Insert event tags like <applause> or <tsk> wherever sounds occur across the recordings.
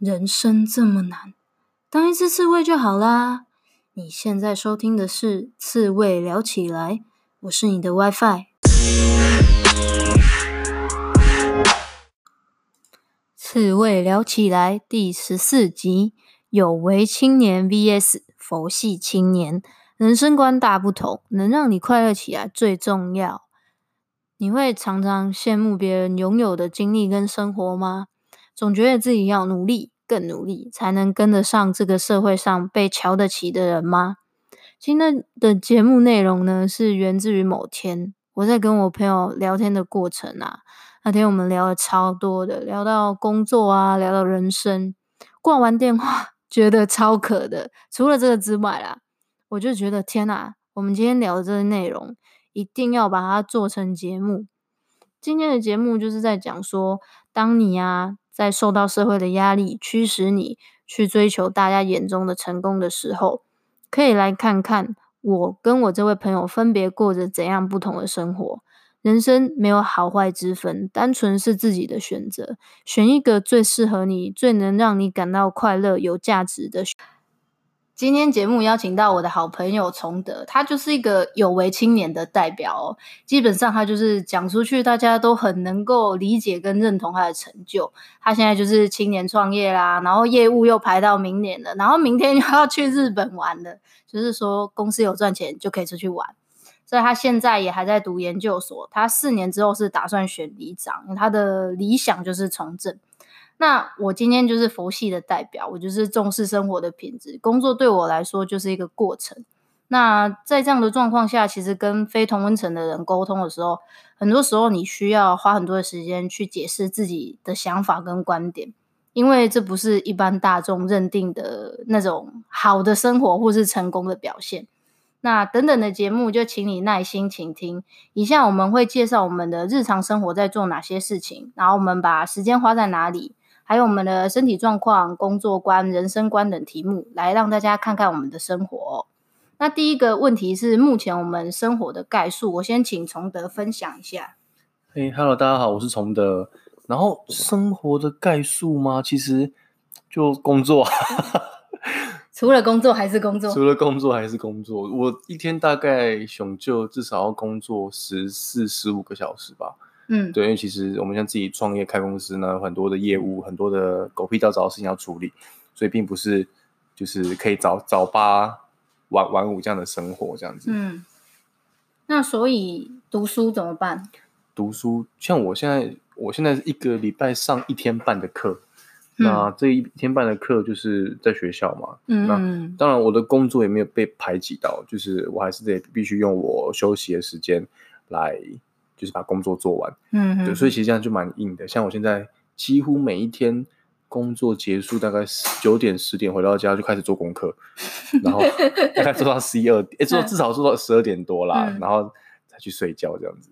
人生这么难，当一只刺猬就好啦。你现在收听的是《刺猬聊起来》，我是你的 WiFi。刺猬聊起来第十四集：有为青年 VS 佛系青年，人生观大不同，能让你快乐起来最重要。你会常常羡慕别人拥有的经历跟生活吗？总觉得自己要努力，更努力，才能跟得上这个社会上被瞧得起的人吗？今天的节目内容呢，是源自于某天我在跟我朋友聊天的过程啊。那天我们聊了超多的，聊到工作啊，聊到人生。挂完电话，<laughs> 觉得超渴的。除了这个之外啦，我就觉得天哪，我们今天聊的这些内容，一定要把它做成节目。今天的节目就是在讲说，当你啊。在受到社会的压力驱使你去追求大家眼中的成功的时候，可以来看看我跟我这位朋友分别过着怎样不同的生活。人生没有好坏之分，单纯是自己的选择，选一个最适合你、最能让你感到快乐、有价值的。今天节目邀请到我的好朋友崇德，他就是一个有为青年的代表哦。基本上他就是讲出去，大家都很能够理解跟认同他的成就。他现在就是青年创业啦，然后业务又排到明年了，然后明天又要去日本玩了。就是说公司有赚钱就可以出去玩，所以他现在也还在读研究所。他四年之后是打算选里长，他的理想就是从政。那我今天就是佛系的代表，我就是重视生活的品质，工作对我来说就是一个过程。那在这样的状况下，其实跟非同温层的人沟通的时候，很多时候你需要花很多的时间去解释自己的想法跟观点，因为这不是一般大众认定的那种好的生活或是成功的表现。那等等的节目就请你耐心倾听。以下我们会介绍我们的日常生活在做哪些事情，然后我们把时间花在哪里。还有我们的身体状况、工作观、人生观等题目，来让大家看看我们的生活哦。那第一个问题是目前我们生活的概述，我先请崇德分享一下。嘿，Hello，大家好，我是崇德。然后生活的概述吗？其实就工作，<laughs> 除了工作还是工作，<laughs> 除了工作还是工作。我一天大概想就至少要工作十四、十五个小时吧。嗯，对，因为其实我们像自己创业开公司呢，很多的业务，很多的狗屁倒灶的事情要处理，所以并不是就是可以早早八晚晚五这样的生活这样子。嗯，那所以读书怎么办？读书，像我现在，我现在一个礼拜上一天半的课，嗯、那这一天半的课就是在学校嘛。嗯，那当然我的工作也没有被排挤到，就是我还是得必须用我休息的时间来。就是把工作做完，嗯哼，对，所以其实这样就蛮硬的。像我现在几乎每一天工作结束大概九点十点回到家就开始做功课，<laughs> 然后大概做到十一二点，哎，做至少做到十二点多啦，嗯、然后才去睡觉这样子。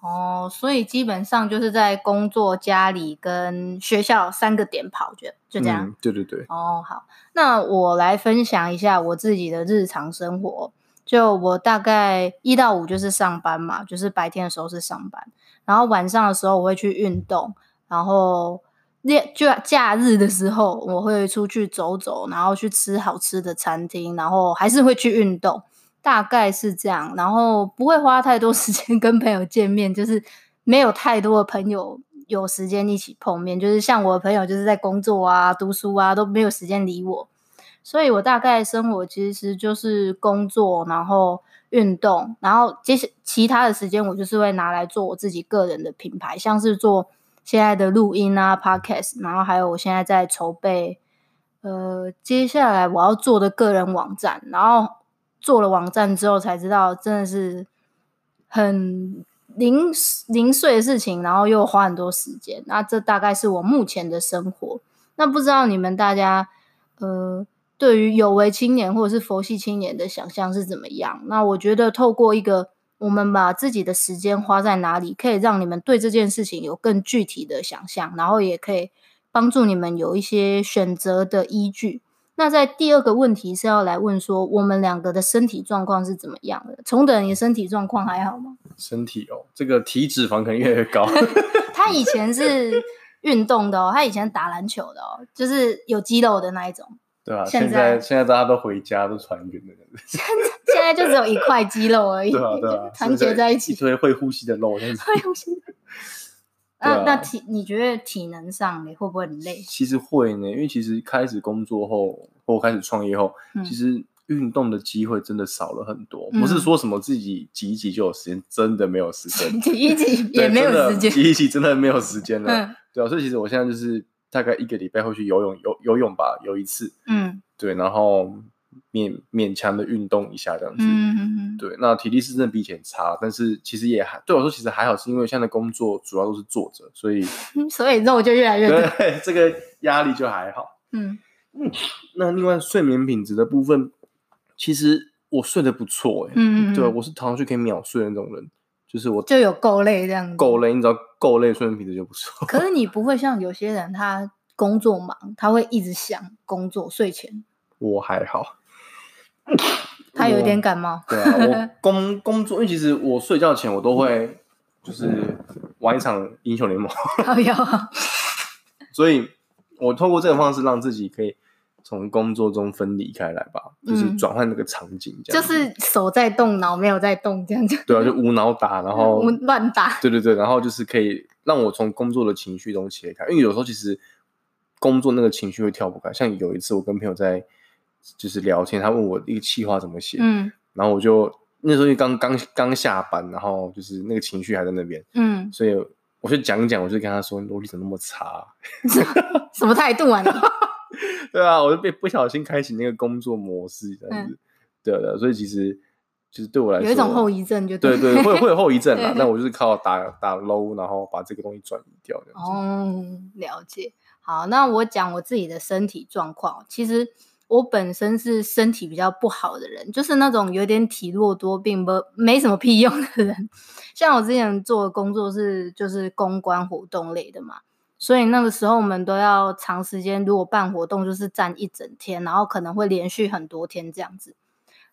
哦，所以基本上就是在工作、家里跟学校三个点跑，就就这样。嗯、对对对。哦，好，那我来分享一下我自己的日常生活。就我大概一到五就是上班嘛，就是白天的时候是上班，然后晚上的时候我会去运动，然后就假日的时候我会出去走走，然后去吃好吃的餐厅，然后还是会去运动，大概是这样，然后不会花太多 <laughs> 时间跟朋友见面，就是没有太多的朋友有时间一起碰面，就是像我的朋友就是在工作啊、读书啊都没有时间理我。所以我大概生活其实就是工作，然后运动，然后接下其他的时间我就是会拿来做我自己个人的品牌，像是做现在的录音啊、Podcast，然后还有我现在在筹备，呃，接下来我要做的个人网站，然后做了网站之后才知道真的是很零零碎的事情，然后又花很多时间，那这大概是我目前的生活。那不知道你们大家，呃。对于有为青年或者是佛系青年的想象是怎么样？那我觉得透过一个我们把自己的时间花在哪里，可以让你们对这件事情有更具体的想象，然后也可以帮助你们有一些选择的依据。那在第二个问题是要来问说，我们两个的身体状况是怎么样的？重等，你身体状况还好吗？身体哦，这个体脂肪可能越来越高。<laughs> <laughs> 他以前是。运动的哦，他以前打篮球的哦，就是有肌肉的那一种。对啊，现在现在大家都回家都团圆的现在现在就只有一块肌肉而已。对 <laughs> 啊对啊，<laughs> 团结在一起，一堆会呼吸的肉，会呼吸的。那那体你觉得体能上你会不会很累？其实会呢，因为其实开始工作后或开始创业后，其实运动的机会真的少了很多。不是说什么自己挤一挤就有时间，真的没有时间，挤一挤也没有时间，挤一挤真的没有时间了。<laughs> 对啊，所以其实我现在就是。大概一个礼拜会去游泳，游游泳吧，游一次。嗯，对，然后勉勉强的运动一下这样子。嗯哼哼。对，那体力是真的比以前差，但是其实也还对我说其实还好，是因为现在的工作主要都是坐着，所以 <laughs> 所以肉就越来越多。对，这个压力就还好。嗯嗯。那另外睡眠品质的部分，其实我睡得不错哎。嗯嗯。对，我是躺上去可以秒睡的那种人。就是我就有够累这样子，够累，你知道够累，睡眠品质就不错。可是你不会像有些人，他工作忙，他会一直想工作。睡前我还好，他有一点感冒。对啊，我 <laughs> 工工作，因为其实我睡觉前我都会就是玩一场英雄联盟。好有，所以我透过这个方式让自己可以。从工作中分离开来吧，就是转换那个场景，这样、嗯、就是手在动，脑没有在动，这样子。对啊，就无脑打，然后 <laughs> 乱打。对对对，然后就是可以让我从工作的情绪中切开，因为有时候其实工作那个情绪会跳不开。像有一次我跟朋友在就是聊天，他问我一个气话怎么写，嗯，然后我就那时候就刚刚刚下班，然后就是那个情绪还在那边，嗯，所以我就讲一讲，我就跟他说：“逻辑怎么那么差？<laughs> 什么态度啊你？” <laughs> 对啊，我就被不小心开启那个工作模式这样子，对的，所以其实就是对我来说有一种后遗症，就对对，会会有后遗症啊。那我就是靠打打 low，然后把这个东西转移掉这样子。哦，了解。好，那我讲我自己的身体状况。其实我本身是身体比较不好的人，就是那种有点体弱多病，不没什么屁用的人。<laughs> 像我之前做的工作是就是公关活动类的嘛。所以那个时候我们都要长时间，如果办活动就是站一整天，然后可能会连续很多天这样子。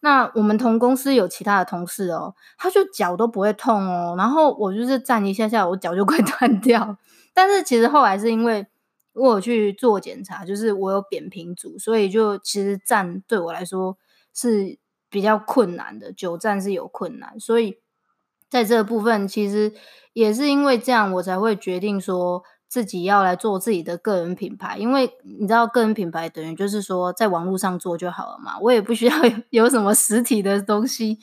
那我们同公司有其他的同事哦，他就脚都不会痛哦，然后我就是站一下下，我脚就快 <laughs> 断掉。但是其实后来是因为我有去做检查，就是我有扁平足，所以就其实站对我来说是比较困难的，久站是有困难。所以在这个部分，其实也是因为这样，我才会决定说。自己要来做自己的个人品牌，因为你知道，个人品牌等于就是说在网络上做就好了嘛，我也不需要 <laughs> 有什么实体的东西，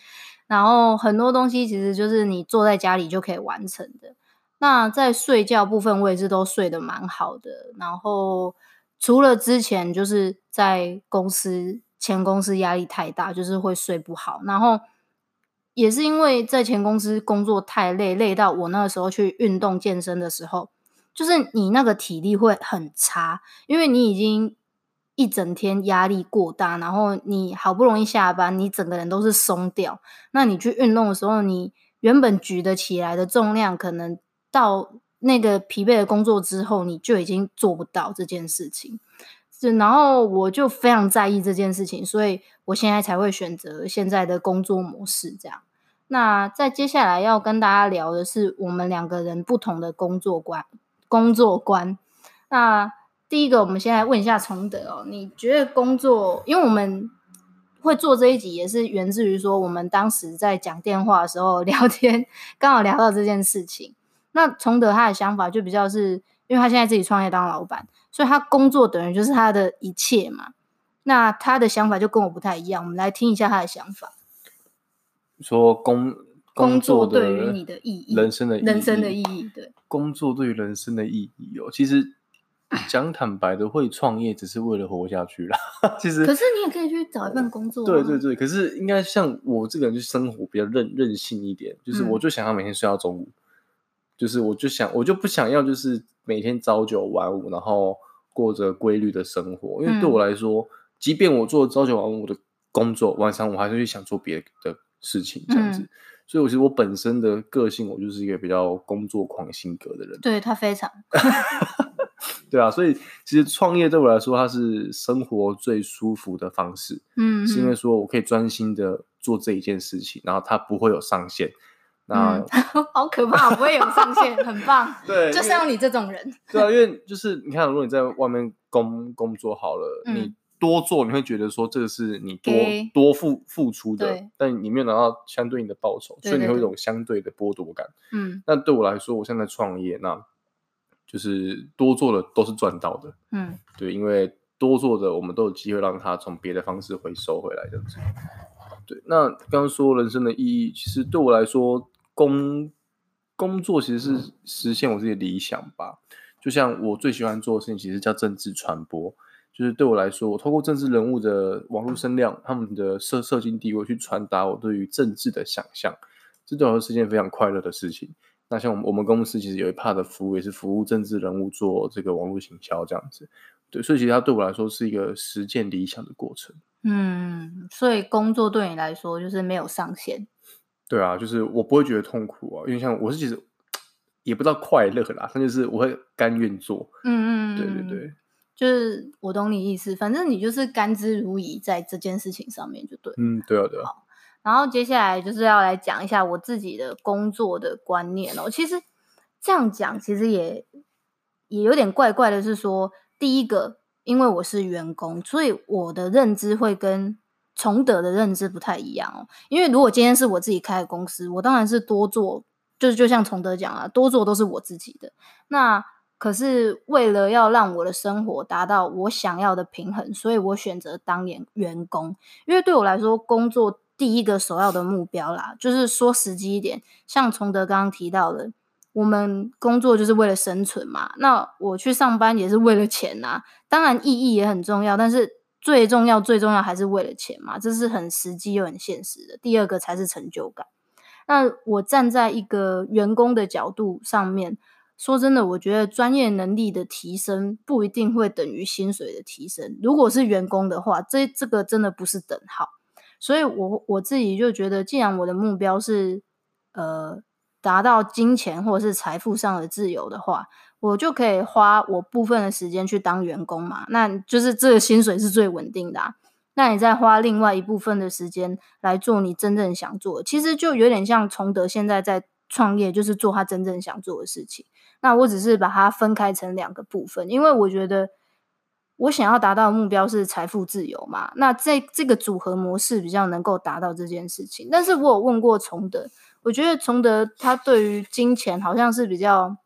然后很多东西其实就是你坐在家里就可以完成的。那在睡觉部分，我也是都睡得蛮好的。然后除了之前就是在公司前公司压力太大，就是会睡不好，然后也是因为在前公司工作太累，累到我那个时候去运动健身的时候。就是你那个体力会很差，因为你已经一整天压力过大，然后你好不容易下班，你整个人都是松掉。那你去运动的时候，你原本举得起来的重量，可能到那个疲惫的工作之后，你就已经做不到这件事情。是，然后我就非常在意这件事情，所以我现在才会选择现在的工作模式这样。那在接下来要跟大家聊的是我们两个人不同的工作观。工作观，那第一个，我们先来问一下崇德哦，你觉得工作，因为我们会做这一集，也是源自于说，我们当时在讲电话的时候聊天，刚好聊到这件事情。那崇德他的想法就比较是，因为他现在自己创业当老板，所以他工作等于就是他的一切嘛。那他的想法就跟我不太一样，我们来听一下他的想法。说工。工作对于你的意义，人生的意义，人生的意义，对。工作对于人生的意义哦，其实 <laughs> 讲坦白的，会创业只是为了活下去啦。其实，可是你也可以去找一份工作啊。对对对，可是应该像我这个人，就生活比较任任性一点，就是我就想要每天睡到中午，嗯，就是我就想我就不想要就是每天朝九晚五，然后过着规律的生活。因为对我来说，嗯，即便我做朝九晚五的工作，晚上我还是去想做别的事情，这样子。嗯所以，我其实我本身的个性，我就是一个比较工作狂性格的人。对，他非常，<laughs> 对啊。所以，其实创业对我来说，它是生活最舒服的方式。嗯，是因为说我可以专心的做这一件事情，然后它不会有上限，那、嗯、<laughs> 好可怕，不会有上限，很棒。<laughs> 对，就是要你这种人。对啊，因为就是你看，如果你在外面工工作好了，嗯、你多做，你会觉得说这个是你多多付付出的，但你没有拿到相对应的报酬，所以你会有一种相对的剥夺感。嗯，那对我来说，我现在创业，那就是多做的都是赚到的。嗯，对，因为多做的，我们都有机会让它从别的方式回收回来，这样子。对，那刚刚说人生的意义，其实对我来说。工工作其实是实现我自己的理想吧，就像我最喜欢做的事情，其实叫政治传播。就是对我来说，我透过政治人物的网络声量，他们的社社经地位，去传达我对于政治的想象，这对我来说是件非常快乐的事情。那像我们我们公司其实有一 part 的服务，也是服务政治人物做这个网络行销这样子。对，所以其实它对我来说是一个实践理想的过程。嗯，所以工作对你来说就是没有上限。对啊，就是我不会觉得痛苦啊，因为像我是其实 <tsk> 也不知道快乐啦，但就是我会甘愿做。嗯嗯，对对对，就是我懂你意思，反正你就是甘之如饴在这件事情上面就对。嗯，对啊对啊。好，然后接下来就是要来讲一下我自己的工作的观念哦。其实这样讲其实也也有点怪怪的，是说第一个，因为我是员工，所以我的认知会跟。崇德的认知不太一样哦，因为如果今天是我自己开的公司，我当然是多做，就是就像崇德讲啊，多做都是我自己的。那可是为了要让我的生活达到我想要的平衡，所以我选择当员员工，因为对我来说，工作第一个首要的目标啦，就是说实际一点，像崇德刚刚提到的，我们工作就是为了生存嘛，那我去上班也是为了钱呐，当然意义也很重要，但是。最重要、最重要还是为了钱嘛，这是很实际又很现实的。第二个才是成就感。那我站在一个员工的角度上面，说真的，我觉得专业能力的提升不一定会等于薪水的提升。如果是员工的话，这这个真的不是等号。所以我我自己就觉得，既然我的目标是呃达到金钱或者是财富上的自由的话。我就可以花我部分的时间去当员工嘛，那就是这个薪水是最稳定的啊。那你再花另外一部分的时间来做你真正想做的，其实就有点像崇德现在在创业，就是做他真正想做的事情。那我只是把它分开成两个部分，因为我觉得我想要达到的目标是财富自由嘛。那这这个组合模式比较能够达到这件事情。但是我有问过崇德，我觉得崇德他对于金钱好像是比较。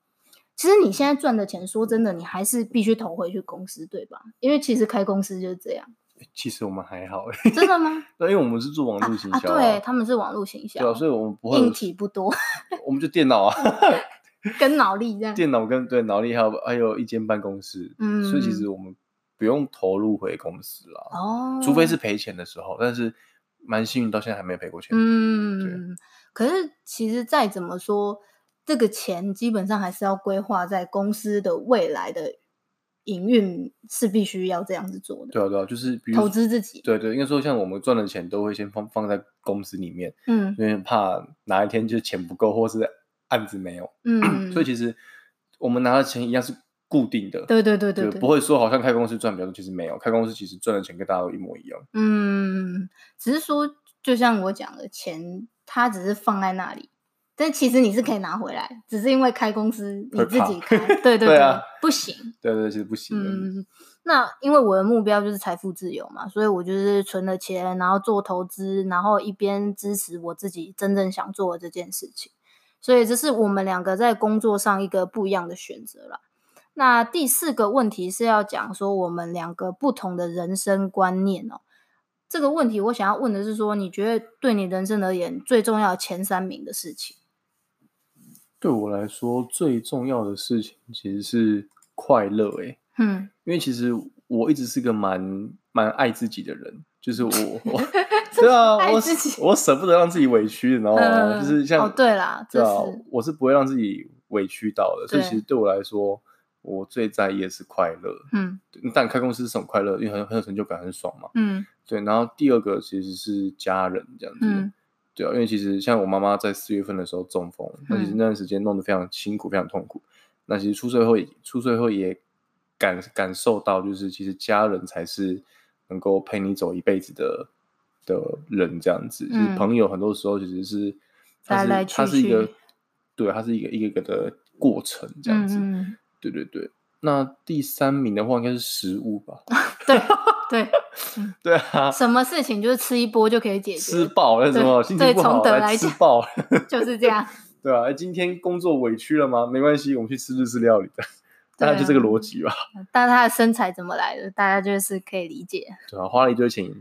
其实你现在赚的钱，说真的，你还是必须投回去公司，对吧？因为其实开公司就是这样。其实我们还好，真的吗？<laughs> 对，因为我们是做网络行销，啊啊，对，他们是网络行销，对，所以我们不会硬体不多，我们就电脑啊 <laughs> <laughs> 跟脑力这样。电脑跟对脑力还有还有一间办公室，嗯，所以其实我们不用投入回公司啦，哦，除非是赔钱的时候，但是蛮幸运，到现在还没赔过钱。嗯，对。可是其实再怎么说。这个钱基本上还是要规划在公司的未来的营运，是必须要这样子做的。对啊，对啊，就是比如投资自己。对对，应该说像我们赚的钱都会先放放在公司里面，嗯，因为怕哪一天就钱不够，或是案子没有，嗯，<clears throat> 所以其实我们拿的钱一样是固定的。对对对对，对，不会说好像开公司赚比较多，其实没有，开公司其实赚的钱跟大家都一模一样。嗯，只是说就像我讲的钱，它只是放在那里。但其实你是可以拿回来，只是因为开公司你自己开，对对 <laughs> 对，对啊、不行。对对，其实不行。嗯，那因为我的目标就是财富自由嘛，所以我就是存了钱，然后做投资，然后一边支持我自己真正想做的这件事情。所以这是我们两个在工作上一个不一样的选择啦。那第四个问题是要讲说我们两个不同的人生观念哦。这个问题我想要问的是说，你觉得对你人生而言最重要的前三名的事情？对我来说，最重要的事情其实是快乐。诶，嗯，因为其实我一直是个蛮蛮爱自己的人，就是我，我 <laughs> 对啊，我我舍不得让自己委屈，你知道吗？嗯、就是像哦，对啦，对啊，我是不会让自己委屈到的。所以其实对我来说，我最在意的是快乐。嗯，但开公司是很快乐，因为很很有成就感，很爽嘛。嗯，对。然后第二个其实是家人这样子。嗯对啊，因为其实像我妈妈在四月份的时候中风，那其实那段时间弄得非常辛苦，非常痛苦。那其实出社会，出社会也感感受到，就是其实家人才是能够陪你走一辈子的的人，这样子。就是朋友很多时候其实是来来去去，它是一个，对，它是一个一个一个的过程，这样子。嗯、对对对。那第三名的话，应该是食物吧？<laughs> 对对 <laughs> 对啊！什么事情就是吃一波就可以解决？吃饱了什么？心情不好来吃爆，<laughs> 就是这样。对啊，今天工作委屈了吗？没关系，我们去吃日式料理的。大概就这个逻辑吧。<laughs> 但他的身材怎么来的？大家就是可以理解。对啊，花了一堆钱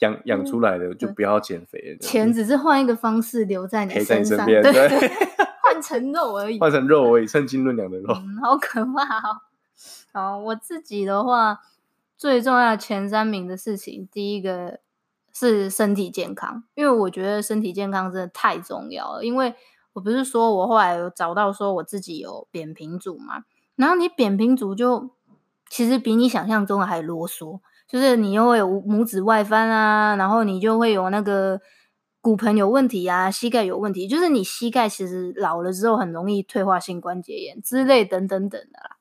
养养出来的，就不要减肥。钱只是换一个方式留在你身上，对，<laughs> 换成肉而已。换成肉而已，<laughs> 称斤论两的肉。好可怕哦！好，我自己的话，最重要前三名的事情，第一个是身体健康，因为我觉得身体健康真的太重要了。因为我不是说我后来有找到说我自己有扁平足嘛。然后你扁平足就其实比你想象中的还啰嗦，就是你又会有拇指外翻啊，然后你就会有那个骨盆有问题啊，膝盖有问题，就是你膝盖其实老了之后很容易退化性关节炎之类等等等的啦。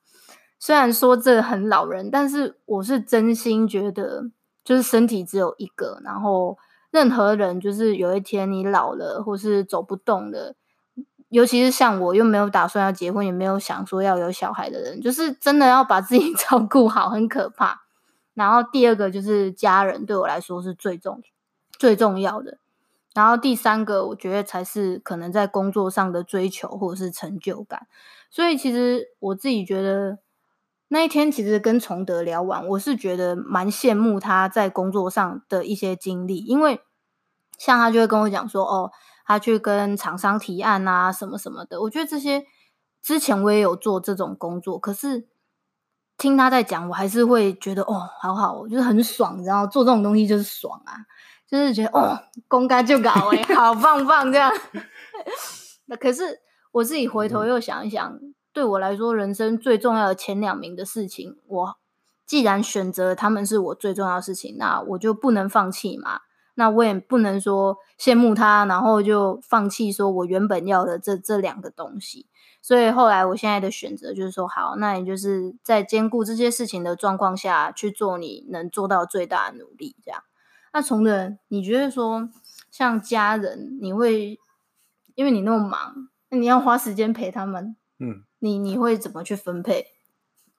虽然说这很老人，但是我是真心觉得，就是身体只有一个，然后任何人就是有一天你老了或是走不动了。尤其是像我，又没有打算要结婚，也没有想说要有小孩的人，就是真的要把自己 <laughs> 照顾好，很可怕。然后第二个就是家人，对我来说是最重最重要的。然后第三个，我觉得才是可能在工作上的追求或者是成就感。所以其实我自己觉得那一天其实跟崇德聊完，我是觉得蛮羡慕他在工作上的一些经历，因为像他就会跟我讲说，哦。他去跟厂商提案啊，什么什么的。我觉得这些之前我也有做这种工作，可是听他在讲，我还是会觉得哦，好好，就是很爽，然后做这种东西就是爽啊，就是觉得哦，公干就搞哎，<laughs> 好棒棒这样。<laughs> 那可是我自己回头又想一想，嗯、对我来说，人生最重要的前两名的事情，我既然选择他们是我最重要的事情，那我就不能放弃嘛。那我也不能说羡慕他，然后就放弃说我原本要的这这两个东西。所以后来我现在的选择就是说，好，那你就是在兼顾这些事情的状况下去做你能做到最大的努力，这样。那从的你觉得说，像家人，你会因为你那么忙，那你要花时间陪他们，嗯，你你会怎么去分配？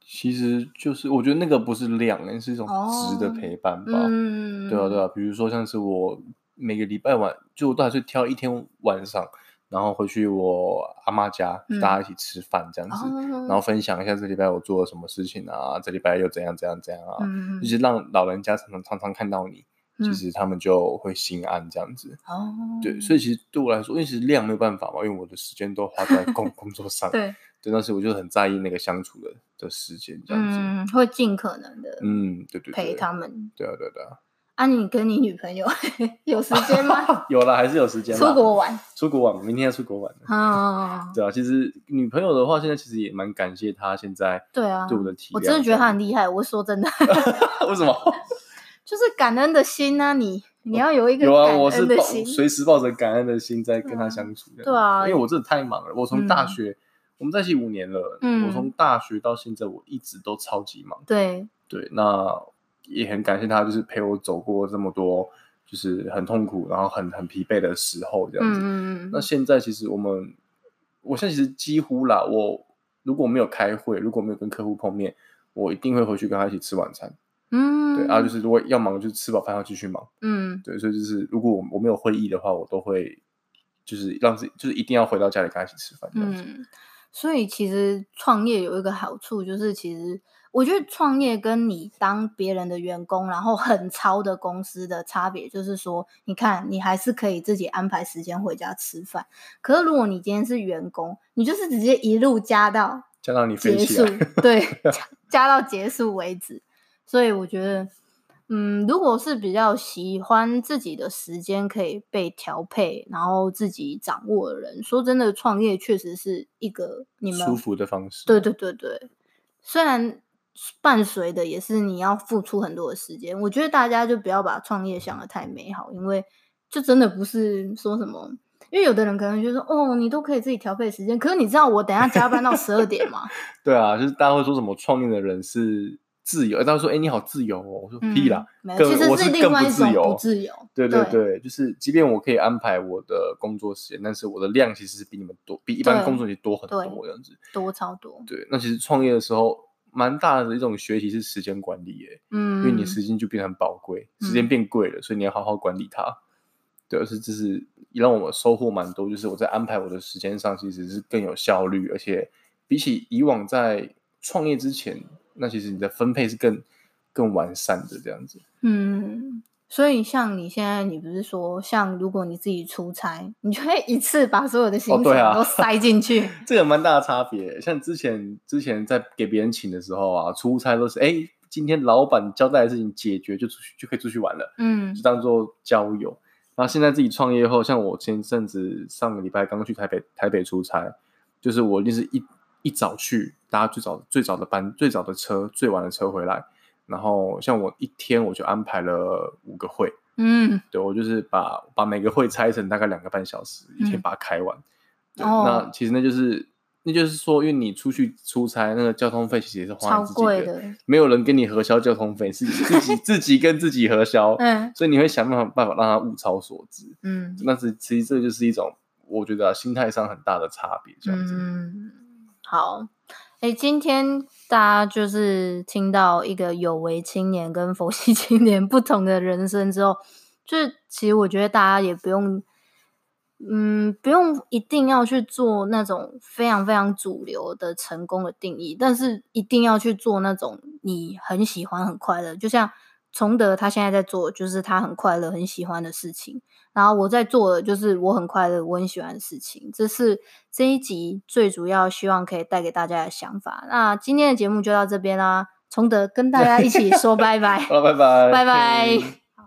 其实就是，我觉得那个不是量，那是一种值的陪伴吧。哦嗯、对啊，对啊。比如说，像是我每个礼拜晚，就我都还是挑一天晚上，然后回去我阿妈家，嗯、大家一起吃饭这样子，哦、然后分享一下这礼拜我做了什么事情啊，这礼拜又怎样怎样怎样啊，嗯、就是让老人家常常常常看到你，其实他们就会心安这样子。哦，对，所以其实对我来说，因为其实量没有办法嘛，因为我的时间都花在工 <laughs> 工作上。对。真的是，我就很在意那个相处的的时间，这样子，嗯，会尽可能的，嗯，对对，陪他们，对啊，对对啊。啊，你跟你女朋友 <laughs> 有时间吗？<laughs> 有了，还是有时间。出国玩，出国玩，明天要出国玩。啊，对啊，其实女朋友的话，现在其实也蛮感谢她现在对啊对我的体谅，我真的觉得她很厉害。我说真的，<laughs> 为什么？就是感恩的心啊，你你要有一个有啊，我是抱，随时抱着感恩的心在跟她相处。对啊，因为我真的太忙了，我从大学。我们在一起五年了，嗯，我从大学到现在，我一直都超级忙。对对，那也很感谢他，就是陪我走过这么多，就是很痛苦，然后很很疲惫的时候，这样子。嗯，那现在其实我们，我现在其实几乎啦，我如果没有开会，如果没有跟客户碰面，我一定会回去跟他一起吃晚餐。嗯，对，然后就是如果要忙，就吃饱饭要继续忙。嗯，对，所以就是如果我我没有会议的话，我都会就是让自己就是一定要回到家里跟他一起吃饭这样子。嗯所以其实创业有一个好处，就是其实我觉得创业跟你当别人的员工，然后很超的公司的差别，就是说，你看你还是可以自己安排时间回家吃饭。可是如果你今天是员工，你就是直接一路加到加到你结束，对，<laughs> 加加到结束为止。所以我觉得。嗯，如果是比较喜欢自己的时间可以被调配，然后自己掌握的人，说真的，创业确实是一个你们舒服的方式。对对对对，虽然伴随的也是你要付出很多的时间，我觉得大家就不要把创业想的太美好，因为就真的不是说什么，因为有的人可能就说哦，你都可以自己调配时间，可是你知道我等下加班到十二点吗？<laughs> 对啊，就是大家会说什么创业的人是。自由。大家说，哎、欸，你好自由哦。我说屁啦，嗯、更其实是另外一种不自由。自由对对对，对就是即便我可以安排我的工作时间，但是我的量其实是比你们多，比一般工作其实多很多这样子，多超多。对，那其实创业的时候，蛮大的一种学习是时间管理，耶。嗯，因为你时间就变得很宝贵，时间变贵了，嗯、所以你要好好管理它。对，而是这是也让我收获蛮多，就是我在安排我的时间上其实是更有效率，而且比起以往在创业之前，那其实你的分配是更更完善的这样子。嗯，所以像你现在，你不是说像如果你自己出差，你就会一次把所有的行程都塞进去，哦啊、这个蛮大的差别。像之前之前在给别人请的时候啊，出差都是哎，今天老板交代的事情解决就出去就可以出去玩了，嗯，就当做交友。然后现在自己创业后，像我前阵子上个礼拜刚去台北台北出差，就是我就是一一早去，搭最早最早的班、最早的车、最晚的车回来。然后像我一天我就安排了五个会，嗯，对，我就是把把每个会拆成大概两个半小时，一天把它开完。嗯、那其实那就是。那就是说，因为你出去出差，那个交通费其实也是花自己的，的没有人跟你核销交通费，是自己 <laughs> 自己跟自己核销，嗯，所以你会想办法办法让它物超所值，嗯，那是其实这就是一种我觉得、啊、心态上很大的差别，这样子。嗯，好，哎、今天大家就是听到一个有为青年跟佛系 <laughs> 青年不同的人生之后，就是其实我觉得大家也不用。嗯，不用一定要去做那种非常非常主流的成功的定义，但是一定要去做那种你很喜欢、很快乐。就像崇德他现在在做，就是他很快乐、很喜欢的事情。然后我在做的就是我很快乐、我很喜欢的事情。这是这一集最主要希望可以带给大家的想法。那今天的节目就到这边啦，崇德跟大家一起说拜拜，<laughs> 好，拜拜，拜拜。<laughs>